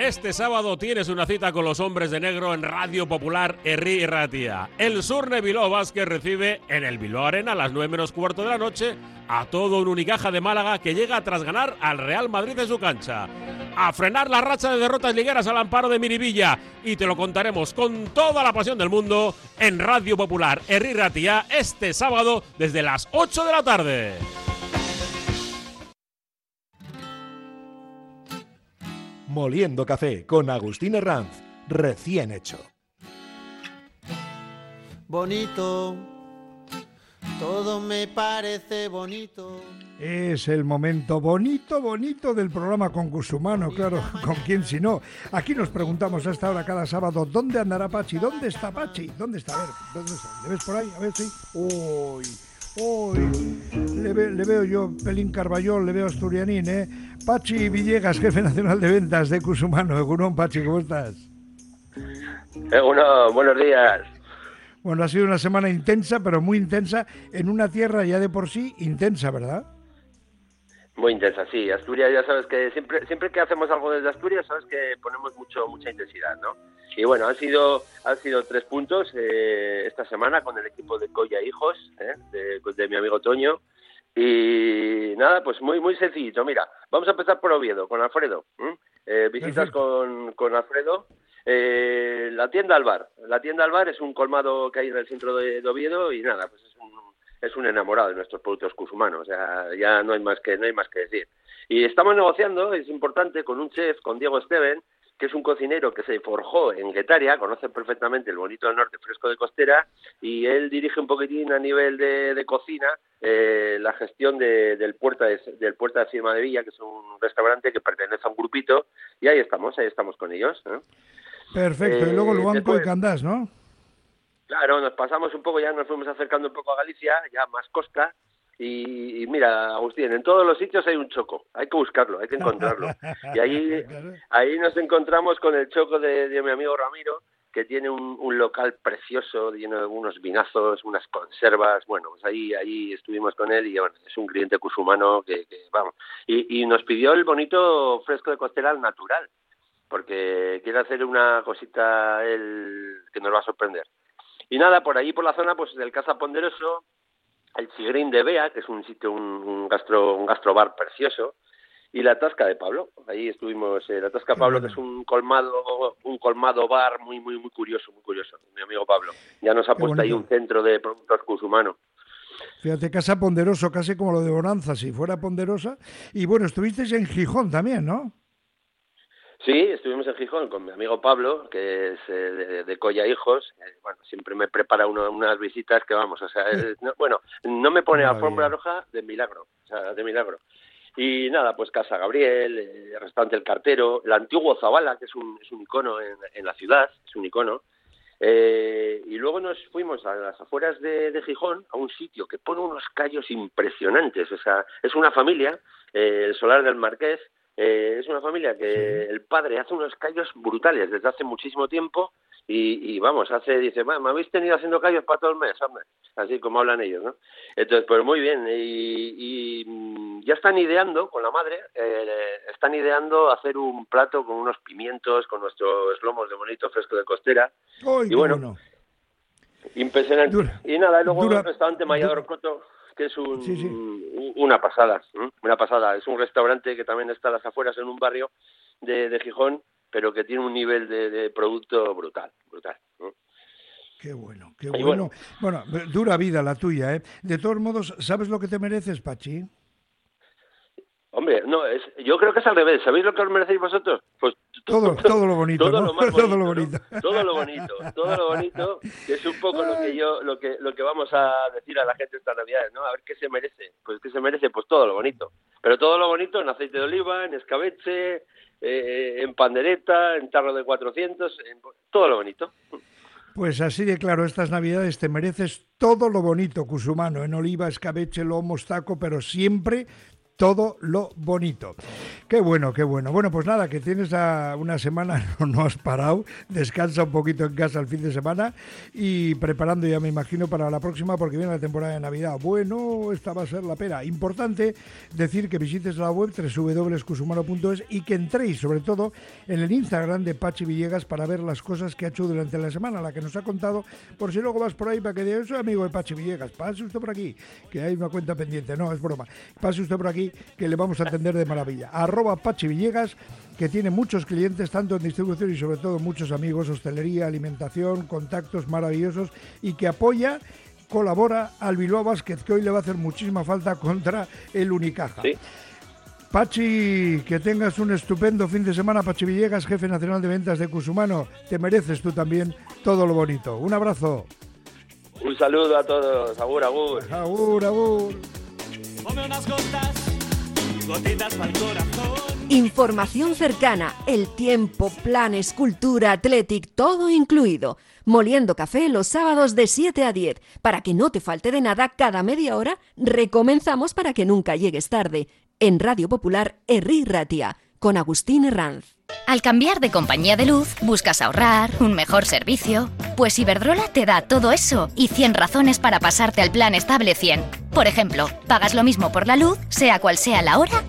Este sábado tienes una cita con los hombres de negro en Radio Popular Herri Ratia. El Surne Bilbao Vázquez recibe en el Bilbao Arena a las 9 menos cuarto de la noche a todo un Unicaja de Málaga que llega tras ganar al Real Madrid en su cancha. A frenar la racha de derrotas ligueras al amparo de Miribilla y te lo contaremos con toda la pasión del mundo en Radio Popular Herri Ratia este sábado desde las 8 de la tarde. Moliendo Café con Agustín Herranz, recién hecho. Bonito, todo me parece bonito. Es el momento bonito, bonito del programa con Cusumano, claro, con quién si no. Aquí nos preguntamos hasta ahora cada sábado, ¿dónde andará Pachi? ¿Dónde está Pachi? ¿Dónde está? A ver, ¿dónde está? ¿Le ves por ahí? A ver si. Uy, uy. Le, ve- le veo yo Pelín Carballón, le veo Asturianín, ¿eh? Pachi Villegas, jefe nacional de ventas de Cusumano. Egunon, Pachi, ¿cómo estás? Uno, buenos días. Bueno, ha sido una semana intensa, pero muy intensa, en una tierra ya de por sí intensa, ¿verdad? Muy intensa, sí. Asturias, ya sabes que siempre, siempre que hacemos algo desde Asturias, sabes que ponemos mucho, mucha intensidad, ¿no? Y bueno, han sido, han sido tres puntos eh, esta semana con el equipo de Coya Hijos, ¿eh? de, de mi amigo Toño. Y nada, pues muy, muy sencillito. Mira, vamos a empezar por Oviedo, con Alfredo. Eh, visitas con, con Alfredo. Eh, la tienda al bar. La tienda al bar es un colmado que hay en el centro de, de Oviedo y nada, pues es un, es un enamorado de nuestros productos cusumanos. O sea, ya no hay más que, no hay más que decir. Y estamos negociando, es importante, con un chef, con Diego Steven, que es un cocinero que se forjó en Guetaria, conoce perfectamente el bonito del norte fresco de costera, y él dirige un poquitín a nivel de, de cocina eh, la gestión de- del Puerta de, del Puerta de Cima de Villa, que es un restaurante que pertenece a un grupito, y ahí estamos, ahí estamos con ellos. ¿eh? Perfecto, y Eh, luego Luanco y después- Candás, ¿no? Claro, nos pasamos un poco, ya nos fuimos acercando un poco a Galicia, ya más costa. Y, y mira, Agustín, en todos los sitios hay un choco, hay que buscarlo, hay que encontrarlo. Y ahí, ahí nos encontramos con el choco de, de mi amigo Ramiro, que tiene un, un local precioso, lleno de unos vinazos, unas conservas. Bueno, pues ahí, ahí estuvimos con él y bueno, es un cliente cusumano que, que, vamos. Y, y nos pidió el bonito fresco de costera al natural, porque quiere hacer una cosita él que nos va a sorprender. Y nada, por ahí por la zona, pues del Casa Ponderoso, el Chigrín de Bea, que es un sitio, un, un gastro, un gastrobar precioso, y la Tasca de Pablo. Ahí estuvimos, eh, la Tasca Pablo, que es un colmado, un colmado bar muy, muy, muy curioso, muy curioso, mi amigo Pablo. Ya nos ha puesto ahí un centro de productos cusumanos. Fíjate, casa ponderoso, casi como lo de Bonanza, si fuera ponderosa. Y bueno, estuvisteis en Gijón también, ¿no? Sí, estuvimos en Gijón con mi amigo Pablo, que es eh, de, de Coya Hijos. Eh, bueno, siempre me prepara uno- unas visitas que vamos, o sea, es- no- bueno, no me pone alfombra roja de milagro, o sea, de milagro. Y nada, pues Casa Gabriel, eh, restaurante El Cartero, el antiguo Zabala, que es un, es un icono en, en la ciudad, es un icono. Eh, y luego nos fuimos a las afueras de, de Gijón, a un sitio que pone unos callos impresionantes. O sea, es una familia, el Solar del Marqués, eh, una familia que el padre hace unos callos brutales desde hace muchísimo tiempo y, y vamos, hace, dice, "Va, me habéis tenido haciendo callos para todo el mes, hombre, así como hablan ellos, ¿no? Entonces, pues muy bien, y, y, mm, ya están ideando con la madre, eh, están ideando hacer un plato con unos pimientos, con nuestros lomos de bonito fresco de costera, ¡Ay, Y bueno, impresionante. Dura- y nada, y luego dura- el restaurante Mayador Coto, que es un, Sí, sí. un- una pasada, ¿eh? una pasada. Es un restaurante que también está a las afueras en un barrio de, de Gijón, pero que tiene un nivel de, de producto brutal, brutal. ¿eh? Qué bueno, qué bueno. Bueno, dura vida la tuya, ¿eh? De todos modos, ¿sabes lo que te mereces, Pachi? Hombre, no, es, yo creo que es al revés. ¿Sabéis lo que os merecéis vosotros? Pues Todo, todo lo bonito, todo ¿no? lo más todo bonito, lo ¿no? bonito. todo lo bonito, todo lo bonito, que es un poco lo que yo, lo que, lo que vamos a decir a la gente estas navidades, ¿no? A ver qué se merece, pues qué se merece, pues todo lo bonito, pero todo lo bonito en aceite de oliva, en escabeche, eh, en pandereta, en tarro de 400, en, todo lo bonito. Pues así de claro, estas navidades te mereces todo lo bonito, Cusumano, en oliva, escabeche, lomo, taco, pero siempre todo lo bonito. Qué bueno, qué bueno. Bueno, pues nada, que tienes una semana, no, has parado, descansa un poquito en casa el fin de semana y preparando ya me imagino para la próxima porque viene la temporada de Navidad. Bueno, esta va a ser la pera. Importante decir que visites la web www.cusumano.es y que entréis sobre todo en el Instagram de Pachi Villegas para ver las cosas que ha hecho durante la semana, la que nos ha contado, por si luego vas por ahí para que digas, soy amigo de Pachi Villegas, pase usted por aquí, que hay una cuenta pendiente. No, es broma. Pase usted por aquí que le vamos a atender de maravilla. Arroba Pachi Villegas, que tiene muchos clientes, tanto en distribución y sobre todo muchos amigos, hostelería, alimentación, contactos maravillosos y que apoya colabora al Bilbao Basket, que hoy le va a hacer muchísima falta contra el Unicaja. Sí. Pachi, que tengas un estupendo fin de semana. Pachi Villegas, jefe nacional de ventas de Cusumano. Te mereces tú también todo lo bonito. Un abrazo. Un saludo a todos. Agur, agur. Agur, agur. Come unas gotas, gotitas para el corazón. Información cercana, el tiempo, planes, cultura, athletic, todo incluido. Moliendo café los sábados de 7 a 10. Para que no te falte de nada cada media hora, recomenzamos para que nunca llegues tarde. En Radio Popular, Herri Ratia, con Agustín Herranz. Al cambiar de compañía de luz, buscas ahorrar, un mejor servicio. Pues Iberdrola te da todo eso y 100 razones para pasarte al plan estable 100. Por ejemplo, pagas lo mismo por la luz, sea cual sea la hora